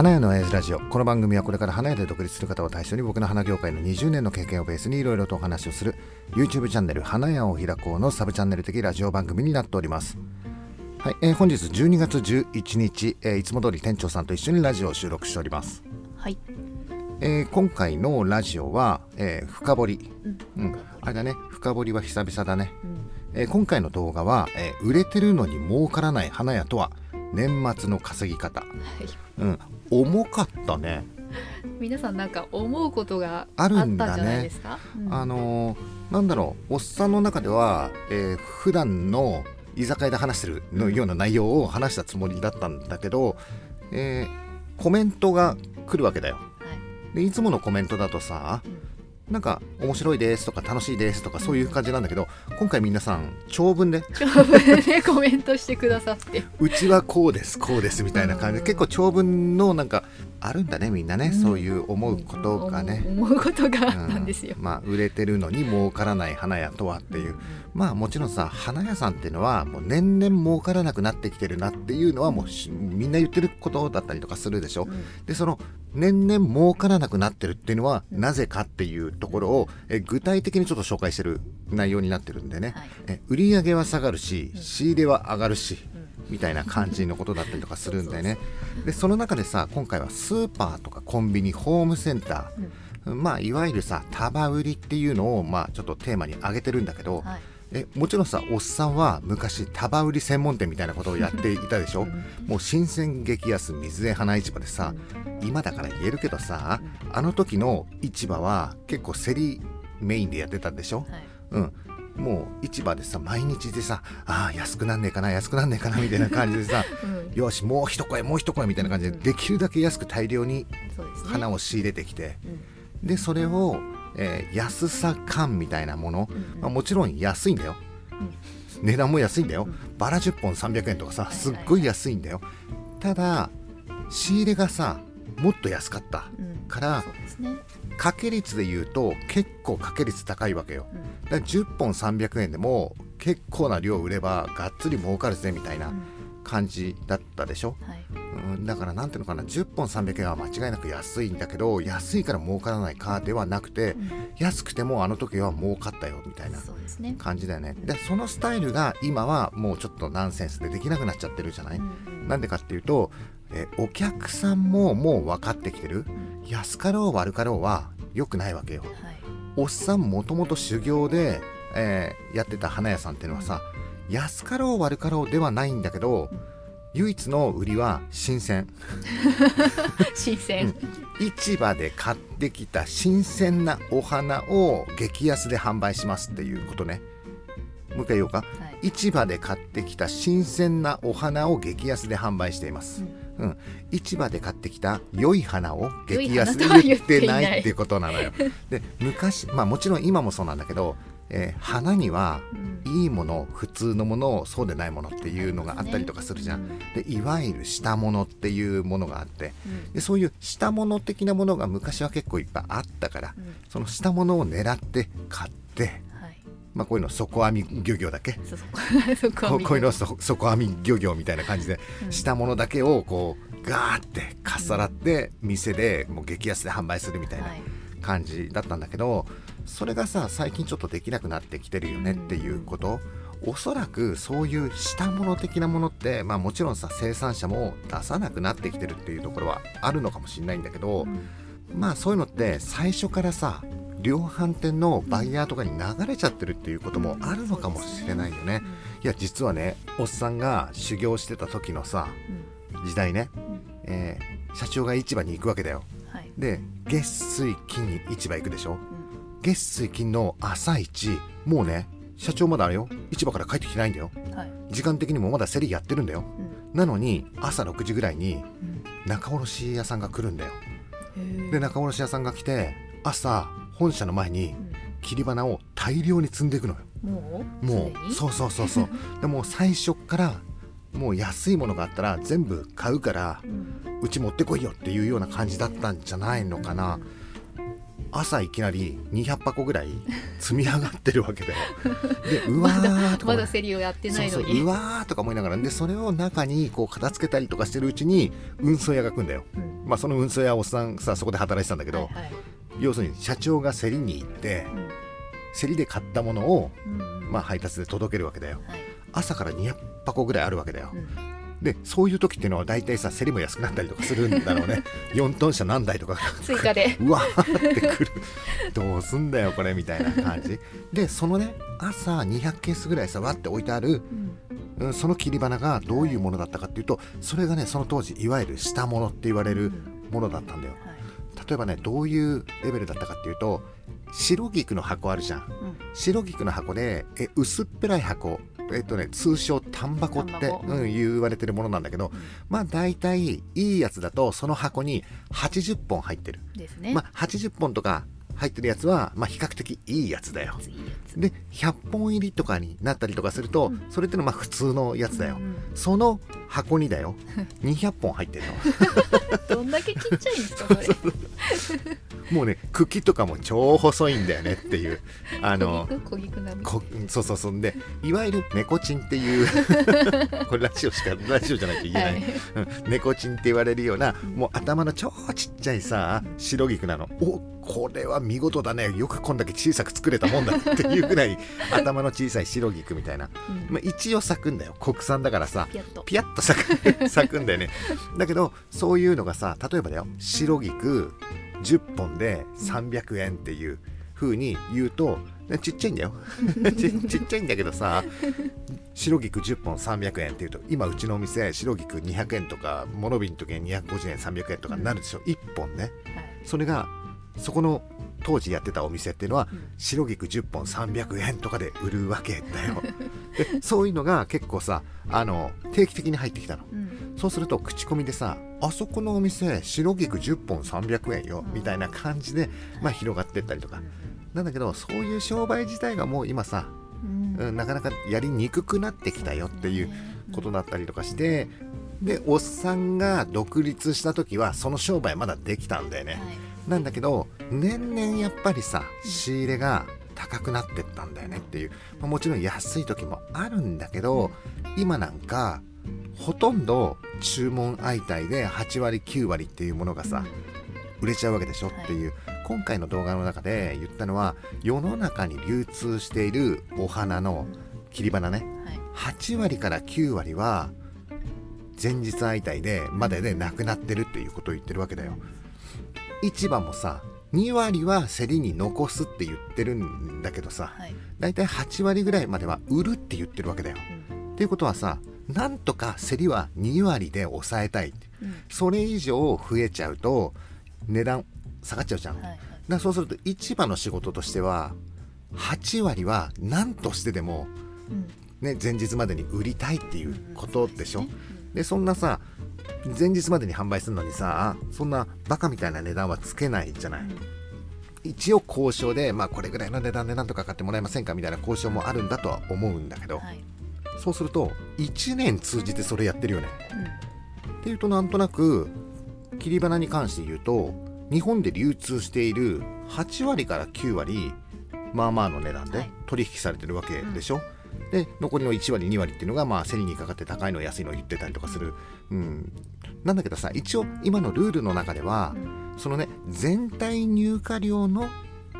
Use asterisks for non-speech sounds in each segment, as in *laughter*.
花屋の親父ラジオ。この番組はこれから花屋で独立する方を対象に僕の花業界の20年の経験をベースにいろいろとお話をする YouTube チャンネル花屋を開こうのサブチャンネル的ラジオ番組になっております。はい、えー本日12月11日、えーいつも通り店長さんと一緒にラジオを収録しております。はい。えー今回のラジオは、えー深掘り、うん。あれだね。深掘りは久々だね、えー今回の動画は、えー売れてるのに儲からない花屋とは年末の稼ぎ方、うん、重かったね、皆さんなんか思うことがああったるんだね。んじゃないですか？うん。あのーなんだろう。おっさんの中では、えー普段の居酒屋で話してるのような内容を話したつもりだったんだけど、えーコメントが来るわけだよ。はい。でいつものコメントだとさ、なんか面白いですとか楽しいですとかそういう感じなんだけど今回皆さん長文で長文でコメントしてくださって。*laughs* うちはこうですこうですみたいな感じでうん結構長文のなんかあるんだねみんなね、そういう思うことがね、思うことがんったんですよ。まあ売れてるのに儲からない花屋とはっていう。まあもちろんさ花屋さんっていうのはもう年々儲からなくなってきてるなっていうのはもうしみんな言ってることだったりとかするでしょ、うん。でその年々儲からなくなってるっていうのはなぜかっていうところをえ具体的にちょっと紹介してる内容になってるんでね、はい。え売り上げは下がるし仕入れは上がるし、うんみたいな感じのことだったりとかするんでね。でその中でさ今回はスーパーとかコンビニホームセンター、まあいわゆるさ束売りっていうのをまあちょっとテーマに挙げてるんだけど、はい。えもちろんさおっさんは昔束売り専門店みたいなことをやっていたでしょ？もう新鮮激安水江花市場でさ今だから言えるけどさあの時の市場は結構競りメインでやってたんでしょ？はい。うんもう市場でさ毎日でさあー安くなんねえかな安くなんねえかなみたいな感じでさ *laughs* うん。よしもう一声もう一声みたいな感じでできるだけ安く大量に。花を仕入れてきてうん。でそれを、えー安さ感みたいなもの、うんまあ、もちろん安いんだよ。うん。値段も安いんだよ。うん。バラ10本300円とかさはいすっごい安いんだよ。ただ仕入れがさもっと安かったうん。からそうですね。掛け率で言うと結構掛け率高いわけよ。うんだから10本300円でも結構な量売ればがっつり儲かるぜみたいなうん。感じだったでしょ、はい。うん、だからなんていうのかな10本300円は間違いなく安いんだけど安いから儲からないかではなくてうん。安くてもあの時は儲かったよみたいな。感じだよね。でそのスタイルが今はもうちょっとナンセンスでできなくなっちゃってるじゃない、うん。なんでかっていうとえお客さんももう分かってきてる。うん。安かろう悪かろうは良くないわけよ。はい。おっさんもともと修行で、えーやってた花屋さんっていうのはさ安かろう悪かろうではないんだけどうん唯一の売りは新鮮。*laughs* 新鮮。市場で買ってきた新鮮なお花を激安で販売しますっていうことね。もう一回言おうか。はい。市場で買ってきた新鮮なお花を激安で販売しています、うん、市場で買ってきた良い花を激安で言ってない。っていうことなのよ。で昔まあもちろん今もそうなんだけど、えー花にはうん。いいもの普通のものそうでないものっていうのがあったりとかするじゃん、でいわゆる下物っていうものがあって。うん。でそういう下物的なものが昔は結構いっぱいあったからうん。その下物を狙って買って、はい。まあ、こういうの底網漁業だっけ *laughs* こういうのそ底網漁業みたいな感じでうん。下物だけをこうガーってかっさらって店でもう激安で販売するみたいなはい。感じだったんだけどそれがさ最近ちょっとできなくなってきてるよねっていうこと？おそらくそういう下物的なものってまあもちろんさ生産者も出さなくなってきてるっていうところはあるのかもしれないんだけどまあそういうのって最初からさ量販店のバイヤーとかに流れちゃってるっていうこともあるのかもしれないよね。いや実はねおっさんが修行してた時のさ時代ね、うん。えー社長が市場に行くわけだよ。はい。で月水金に市場行くでしょ？うん。月水金の朝一もうね社長まだあれよ。市場から帰ってきてないんだよ。はい。時間的にもまだ競りやってるんだよ。うん。なのに朝6時ぐらいにうん。仲卸屋さんが来るんだよ。で仲卸屋さんが来て朝本社の前にうん。切り花を大量に積んでいくのよ。もう？そうそうそうそう。*laughs* でもう最初っからもう安いものがあったら全部買うからうち持ってこいよっていうような感じだったんじゃないのかな。朝いきなり200箱ぐらい積み上がってるわけだよ。で *laughs* うわーとかまだ競りをやってないのに。うわーとか思いながらでそれを中にこう片付けたりとかしてるうちに運送屋が来るんだよ。うん。まあその運送屋おっさんさそこで働いてたんだけど、はいはい要するに社長が競りに行ってうん。競りで買ったものを、まあ、配達で届けるわけだよ。はい。朝から200箱ぐらいあるわけだよ。うん。でそういう時っていうのは大体さ競りも安くなったりとかするんだろうね。*laughs* 4トン車何台とか。が追加で。*laughs* うわーってくる。どうすんだよこれみたいな感じ。でそのね朝200ケースぐらいさわって置いてある、うん。うん、その切り花がどういうものだったかっていうとそれがねその当時いわゆる下物って言われるものだったんだよ。はい例えばねどういうレベルだったかっていうと白菊の箱あるじゃん。うん。白菊の箱でえ薄っぺらい箱。えっとね通称単箱って、うん、言われてるものなんだけどまあ大体いいやつだとその箱に80本入ってる。ですね。まあ80本とか入ってるやつはまあ比較的いいやつだよ。で100本入りとかになったりとかすると、うん。それってのはまあ普通のやつだよ、うんその箱にだよ。200本入ってるの。*laughs* どんだけちっちゃいんですかそれ *laughs* もうね茎とかも超細いんだよねっていう。あのそうそうそう。でいわゆる猫チンっていう *laughs* これラジオしかラジオじゃないと言えない、はい。うん。猫チンって言われるようなもう頭の超ちっちゃいさ白菊なの。おこれは見事だね。よくこんだけ小さく作れたもんだっていうぐらい *laughs* 頭の小さい白菊みたいな、うん。まあ、一応咲くんだよ。国産だからさ。ピヤッとピヤッと咲く *laughs* 咲くんだよね。だけどそういうのがさ例えばだよ。白菊10本で300円っていう風に言うとちっちゃいんだよ。*laughs* ちちっちゃいんだけどさ白菊10本300円っていうと今うちのお店白菊200円とかモノビンの時に250円300円とかになるでしょ、1本ね。はい。それがそこの当時やってたお店っていうのはうん白菊10本300円とかで売るわけだよ。でそういうのが結構さあの定期的に入ってきたの。うんそうすると口コミでさあそこのお店白菊10本300円よみたいな感じで、まあ、広がってったりとか。なんだけどそういう商売自体がもう今さ、うん。うん、なかなかやりにくくなってきたよっていうことだったりとかしてでおっさんが独立した時はその商売まだできたんだよね、はい。なんだけど年々やっぱりさ仕入れが高くなってったんだよねっていう、まあもちろん安い時もあるんだけど今なんかほとんど注文相対で8割9割っていうものがさ売れちゃうわけでしょはいっていう、今回の動画の中で言ったのは世の中に流通しているお花の切り花ね。はい。8割から9割は前日相対でまででなくなってるっていうことを言ってるわけだよ。市場もさ2割は競りに残すって言ってるんだけどさはい。だいたい8割ぐらいまでは売るって言ってるわけだよ。うん。っていうことはさなんとか競りは2割で抑えたい。うん。それ以上増えちゃうと値段下がっちゃうじゃん、はいはい。だそうすると市場の仕事としては8割は何としてでも、うん。ね、前日までに売りたいっていうことでしょ、うん。でそんなさ前日までに販売するのにさそんなバカみたいな値段はつけないじゃない、一応交渉で、まあ、これぐらいの値段でなんとか買ってもらえませんかみたいな交渉もあるんだとは思うんだけど、はいそうすると1年通じてそれやってるよね。うん。っていうとなんとなく切り花に関して言うと日本で流通している8割から9割まあまあの値段ではい。取引されてるわけでしょ、で残りの1割2割っていうのがまあ競りにかかって高いの安いの言ってたりとかする、うん、なんだけどさ一応今のルールの中ではうんそのね全体入荷量の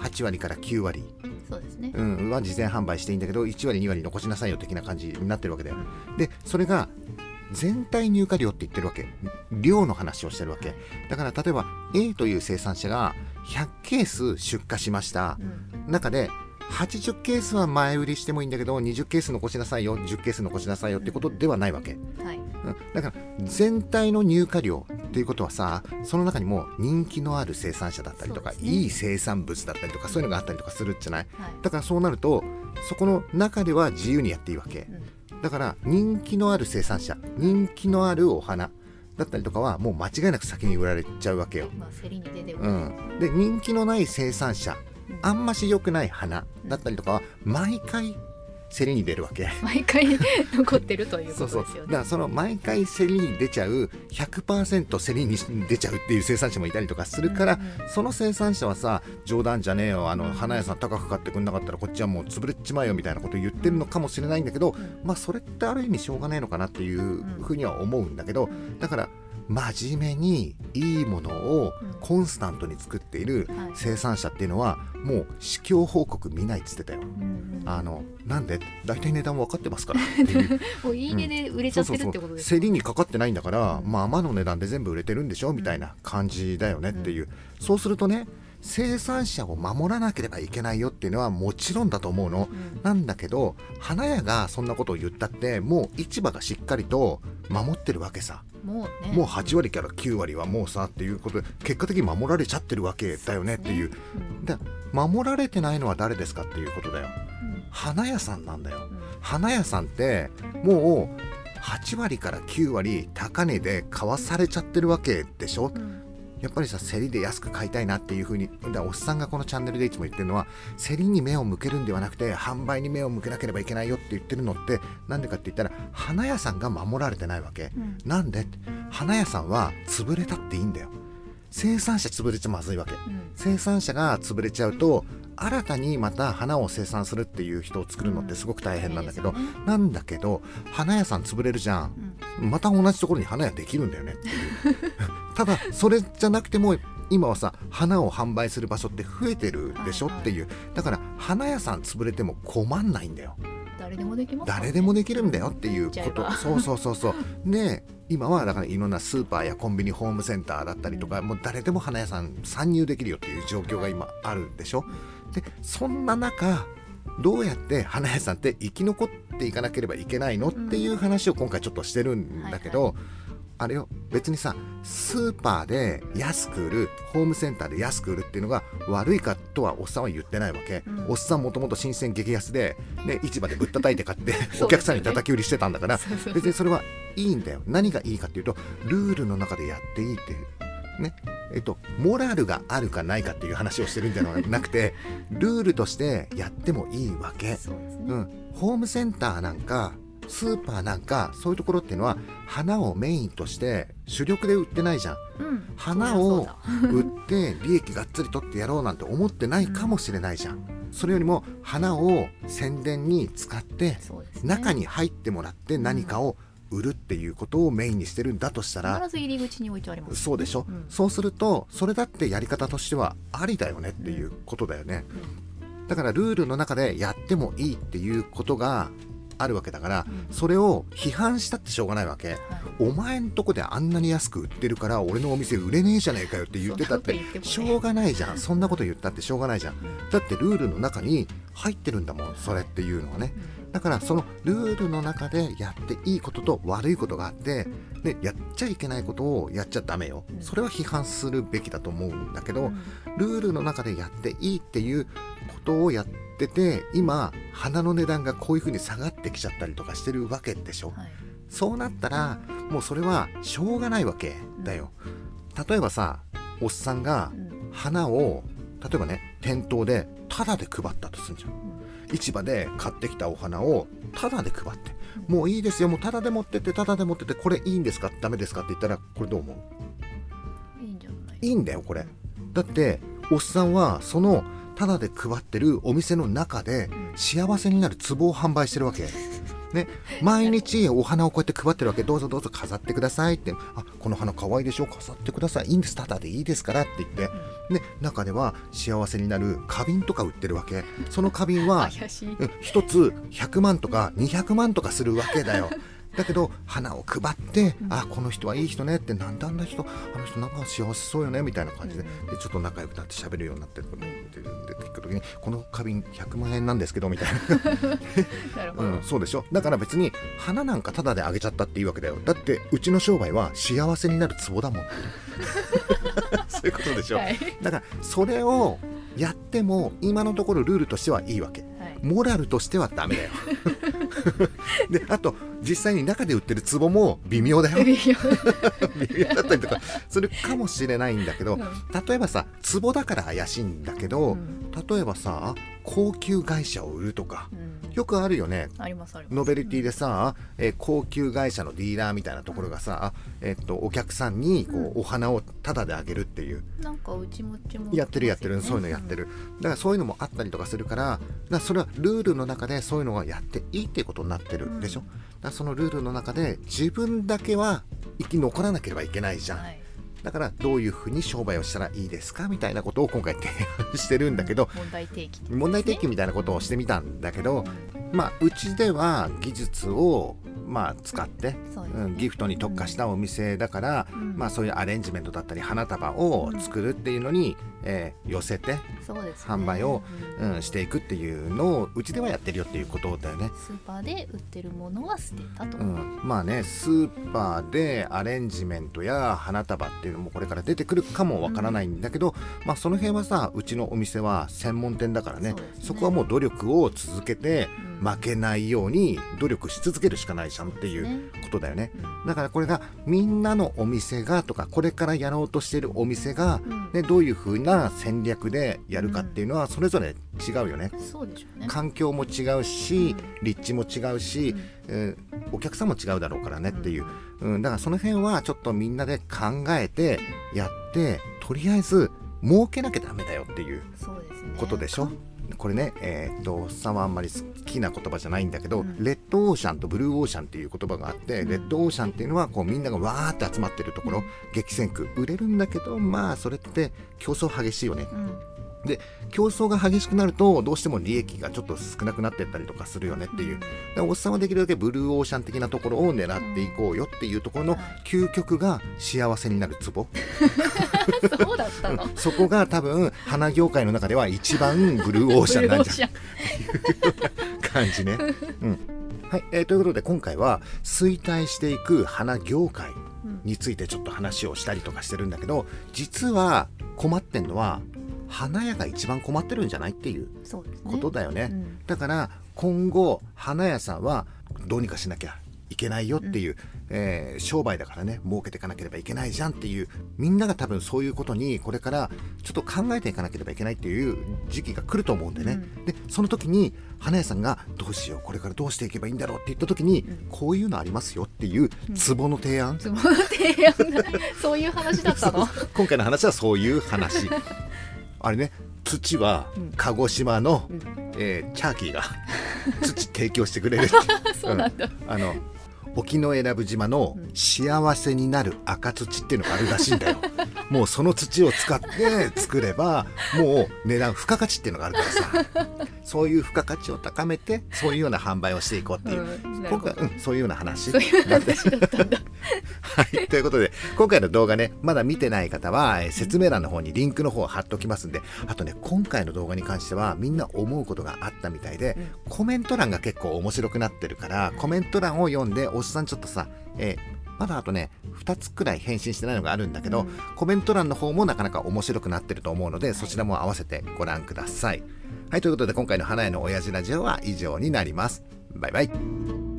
8割から9割、そうですね。うん、は事前販売していいんだけど1割2割残しなさいよ的な感じになってるわけだよ。でそれが全体入荷量って言ってるわけ。量の話をしてるわけ。だから例えば A という生産者が100ケース出荷しました。うん。中で80ケースは前売りしてもいいんだけど20ケース残しなさいよ10ケース残しなさいよってことではないわけ、はい。うん。だから全体の入荷量っていうことはさその中にも人気のある生産者だったりとか、ね。いい生産物だったりとかそういうのがあったりとかするじゃない？はい。だからそうなるとそこの中では自由にやっていいわけ。うん。だから人気のある生産者人気のあるお花だったりとかはもう間違いなく先に売られちゃうわけよ、まあ競りに出てるうん、で人気のない生産者あんまし良くない花だったりとかは毎回競りに出るわけ。毎回残ってるというこそうそうとですよね。だからその毎回競りに出ちゃう100%競りに出ちゃうっていう生産者もいたりとかするから、うんうんその生産者はさ冗談じゃねえよあのうん。花屋さん高く買ってくんなかったらこっちはもう潰れちまえよみたいなこと言ってるのかもしれないんだけど、うん。まあそれってある意味しょうがねえのかなっていうふうには思うんだけど、うんだから真面目にいいものをうんコンスタントに作っているはい。生産者っていうのはもう市況報告見ないっつってたよ。あのなんで？大体値段分かってますから。*laughs* もういいねで売れちゃってるってことです競りにかかってないんだから、うんまあ天の値段で全部売れてるんでしょ？みたいな感じだよねっていう、そうするとね生産者を守らなければいけないよっていうのはもちろんだと思うの、うん。なんだけど花屋がそんなことを言ったってもう市場がしっかりと守ってるわけさ。もうね。もう8割から9割はもうさっていうことで結果的に守られちゃってるわけだよねっていう。うん。で守られてないのは誰ですかっていうことだよ。うん。花屋さんなんだよ。うん。花屋さんってもう8割から9割高値で買わされちゃってるわけでしょ。うんやっぱりさ競りで安く買いたいなっていう風におっさんがこのチャンネルでいつも言ってるのは競りに目を向けるんではなくて販売に目を向けなければいけないよって言ってるのってなんでかって言ったら花屋さんが守られてないわけ。うん。なんで？花屋さんは潰れたっていいんだよ。生産者潰れちゃまずいわけ。うん。生産者が潰れちゃうと新たにまた花を生産するっていう人を作るのってすごく大変なんだけど、大変ですよね。なんだけど花屋さん潰れるじゃん。うん。また同じところに花屋できるんだよねっていう *laughs* ただそれじゃなくても今はさ花を販売する場所って増えてるでしょはいはいっていう。だから花屋さん潰れても困んないんだよ。誰でもできますね。誰でもできるんだよっていうこと。ば。そうそうそうそう。で今はだからいろんなスーパーやコンビニホームセンターだったりとか、もう誰でも花屋さん参入できるよっていう状況が今あるでしょ。でそんな中どうやって花屋さんって生き残っていかなければいけないのっていう話を今回ちょっとしてるんだけど、はいあれよ。別にさスーパーで安く売るホームセンターで安く売るっていうのが悪いかとはおっさんは言ってないわけ、うん。おっさんもともと新鮮激安で、*laughs* ね、市場でぶったたいて買ってお客さんに叩き売りしてたんだからそうそう別にそれはいいんだよ。何がいいかっていうとルールの中でやっていいっていう。ね。えっとモラルがあるかないかっていう話をしてるんじゃなくて *laughs* ルールとしてやってもいいわけ、そうね。うん、ホームセンターなんかスーパーなんかそういうところっていうのは花をメインとして主力で売ってないじゃん。うん。花を売って利益がっつり取ってやろうなんて思ってないかもしれないじゃん。それよりも花を宣伝に使って中に入ってもらって何かを売るっていうことをメインにしてるんだとしたら必ず入り口に置いてあります。そうでしょ、うん。そうするとそれだってやり方としてはありだよねっていうことだよね、だからルールの中でやってもいいっていうことがあるわけだから、うん。それを批判したってしょうがないわけ。はい。お前んとこであんなに安く売ってるから俺のお店売れねえじゃねえかよって言ってたってしょうがないじゃん。そんなこと言ったってしょうがないじゃん。うん。だってルールの中に入ってるんだもんそれっていうのはね。だからそのルールの中でやっていいことと悪いことがあってでやっちゃいけないことをやっちゃダメよ。うん。それは批判するべきだと思うんだけど、うん。ルールの中でやっていいっていうことをやってて今花の値段がこういうふうに下がってきちゃったりとかしてるわけでしょ。はい。そうなったらもうそれはしょうがないわけだよ。例えばさおっさんがうん。花を例えばね店頭でタダで配ったとするじゃん。市場で買ってきたお花をタダで配って。うん。もういいですよ。もうタダで持ってってタダで持ってってこれいいんですか？ダメですかって言ったらこれどう思う？いいんじゃない？いいんだよこれ。だっておっさんはそのタダで配ってるお店の中でうん。幸せになる壺を販売してるわけ。ね、毎日お花をこうやって配ってるわけ。どうぞどうぞ飾ってくださいって。あこの花可愛いでしょ飾ってください。いいんです。タダでいいですからって言って。で中では幸せになる花瓶とか売ってるわけ。その花瓶は *laughs* 怪しい。うん一つ100万とか200万とかするわけだよ *laughs* だけど花を配って、うん。あこの人はいい人ねってなんであんな人あの人なんか幸せそうよねみたいな感じで,、うん。でちょっと仲良くなって喋るようになってででで聞く時にこの花瓶100万円なんですけどみたいな。*laughs* うん、そうでしょ？だから別に花なんかタダであげちゃったっていいわけだよ。だってうちの商売は幸せになるツボだもん。*laughs* そういうことでしょ、はい。だからそれをやっても今のところルールとしてはいいわけ。はい。モラルとしてはダメだよ *laughs* *laughs* であと実際に中で売ってる壺も微妙だよ。微妙。*laughs* だったりとかするかもしれないんだけど、うん。例えばさ壺だから怪しいんだけど、うん。例えばさ高級外車を売るとかうんよくあるよね。ありますあります。ノベルティでさ、えー高級会社のディーラーみたいなところがさ、えっとお客さんにこう、お花をタダであげるっていう。なんかうちもちもやってるやってる、そういうのやってる。だからそういうのもあったりとかするからだそれはルールの中でそういうのはやっていいっていうことになってるでしょ、だからそのルールの中で自分だけは生き残らなければいけないじゃん、はいだからどういうふうに商売をしたらいいですかみたいなことを今回提案 *laughs* してるんだけど、問題提起問題提起みたいなことをしてみたんだけど、まあうちでは技術をまあ使って、そうですね。うん、ギフトに特化したお店だから、うん。まあそういうアレンジメントだったり花束を作るっていうのに、えー寄せて、販売をうん。うん、していくっていうのをうちではやってるよっていうことだよね。スーパーで売ってるものは捨てたと、うん、まあねスーパーでアレンジメントや花束っていうのもこれから出てくるかもわからないんだけど、まあその辺はさうちのお店は専門店だからね。ね。そこはもう努力を続けてうん。負けないように努力し続けるしかないじゃんっていうね。ことだよね。うん。だからこれがみんなのお店がとかこれからやろうとしているお店が、うん。ね、どういう風な戦略でやるかっていうのはそれぞれ違うよね。そうでしょうね。環境も違うしう立地も違うし、えーお客さんも違うだろうからねっていう、うん、だからその辺はちょっとみんなで考えてやってとりあえず儲けなきゃダメだよっていうそうですね。ことでしょ？これねえーっとおっさんはあんまり好きな言葉じゃないんだけど、うん。レッドオーシャンとブルーオーシャンっていう言葉があって、うん。レッドオーシャンっていうのはこうみんながわーって集まってるところ、激戦区。売れるんだけどまあそれって競争激しいよね。うんで競争が激しくなるとどうしても利益がちょっと少なくなってったりとかするよねっていう、おっさんはできるだけブルーオーシャン的なところを狙っていこうよっていうところのはい究極が幸せになるツボ、*laughs* そうだったの。そこが多分花業界の中では一番ブルーオーシャンなんじゃブルーオーシャン。ん感じね。*laughs* うん。はいえーということで今回は衰退していく花業界うんについてちょっと話をしたりとかしてるんだけど実は困ってんのは花屋が一番困ってるんじゃないっていうことだよね。うん。だから今後花屋さんはどうにかしなきゃいけないよっていう、えー商売だからね儲けていかなければいけないじゃんっていうみんなが多分そういうことにこれからちょっと考えていかなければいけないっていう時期が来ると思うんでね、うん。でその時に花屋さんがどうしようこれからどうしていけばいいんだろうって言った時に、うん。こういうのありますよっていうツボの提案、つぼの提案がそういう話だったの？*laughs* 今回の話はそういう話あれね土はうん。鹿児島の、うん。えーチャーキーが *laughs* 土提供してくれる。*laughs* そうなんだ。あの沖永良部島のうん幸せになる赤土っていうのがあるらしいんだよ。*laughs* もうその土を使って作ればもう値段付加価値っていうのがあるからさ。そういう付加価値を高めてそういうような販売をしていこうっていう、うん今回、うん、そういうような話。そういう話だったんだ。*laughs* はい、ということで今回の動画ねまだ見てない方はえー説明欄の方にリンクの方を貼っておきますんであとね今回の動画に関してはみんな思うことがあったみたいで、うん。コメント欄が結構面白くなってるからコメント欄を読んでおっさんちょっとさ、えーまだあとね2つくらい返信してないのがあるんだけど、うんコメント欄の方もなかなか面白くなってると思うので、そちらも合わせてご覧ください。はいということで今回の花屋の親父ラジオは以上になります。バイバイ。